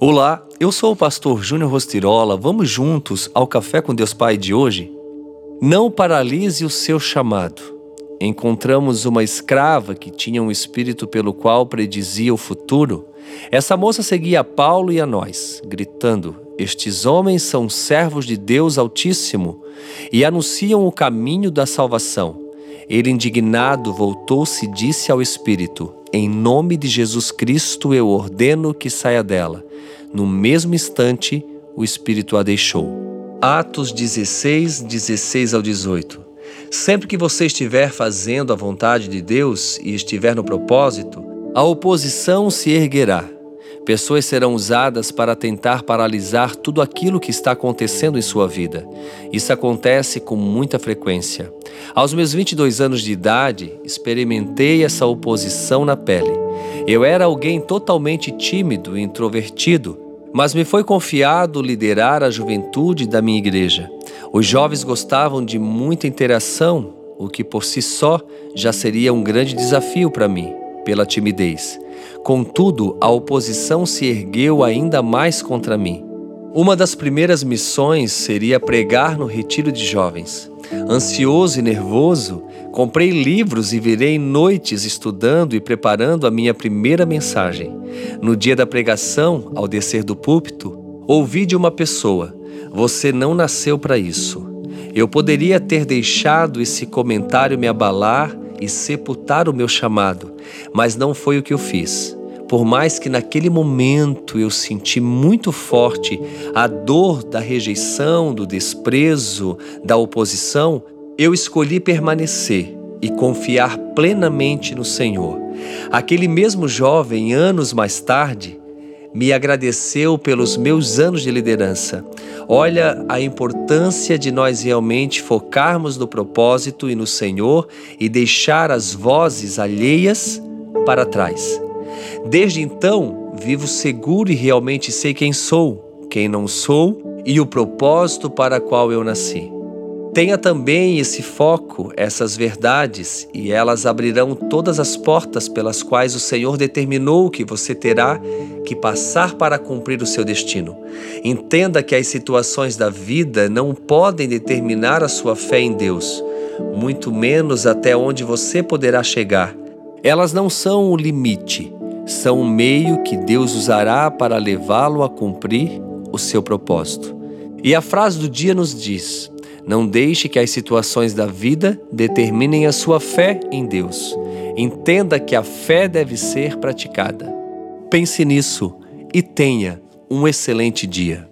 Olá, eu sou o pastor Júnior Rostirola. Vamos juntos ao Café com Deus Pai de hoje? Não paralise o seu chamado. Encontramos uma escrava que tinha um espírito pelo qual predizia o futuro. Essa moça seguia a Paulo e a nós, gritando: Estes homens são servos de Deus Altíssimo e anunciam o caminho da salvação. Ele, indignado, voltou-se e disse ao espírito: Em nome de Jesus Cristo eu ordeno que saia dela. No mesmo instante, o espírito a deixou. Atos 16, 16 ao 18. Sempre que você estiver fazendo a vontade de Deus e estiver no propósito, a oposição se erguerá. Pessoas serão usadas para tentar paralisar tudo aquilo que está acontecendo em sua vida. Isso acontece com muita frequência. Aos meus 22 anos de idade, experimentei essa oposição na pele. Eu era alguém totalmente tímido e introvertido, mas me foi confiado liderar a juventude da minha igreja. Os jovens gostavam de muita interação, o que por si só já seria um grande desafio para mim, pela timidez. Contudo, a oposição se ergueu ainda mais contra mim. Uma das primeiras missões seria pregar no retiro de jovens. Ansioso e nervoso, comprei livros e virei noites estudando e preparando a minha primeira mensagem. No dia da pregação, ao descer do púlpito, ouvi de uma pessoa: Você não nasceu para isso. Eu poderia ter deixado esse comentário me abalar e sepultar o meu chamado, mas não foi o que eu fiz. Por mais que naquele momento eu senti muito forte a dor da rejeição, do desprezo, da oposição, eu escolhi permanecer e confiar plenamente no Senhor. Aquele mesmo jovem, anos mais tarde, me agradeceu pelos meus anos de liderança. Olha a importância de nós realmente focarmos no propósito e no Senhor e deixar as vozes alheias para trás. Desde então, vivo seguro e realmente sei quem sou, quem não sou e o propósito para qual eu nasci. Tenha também esse foco, essas verdades, e elas abrirão todas as portas pelas quais o Senhor determinou que você terá que passar para cumprir o seu destino. Entenda que as situações da vida não podem determinar a sua fé em Deus, muito menos até onde você poderá chegar. Elas não são o limite, são o meio que Deus usará para levá-lo a cumprir o seu propósito. E a frase do dia nos diz: Não deixe que as situações da vida determinem a sua fé em Deus. Entenda que a fé deve ser praticada. Pense nisso e tenha um excelente dia.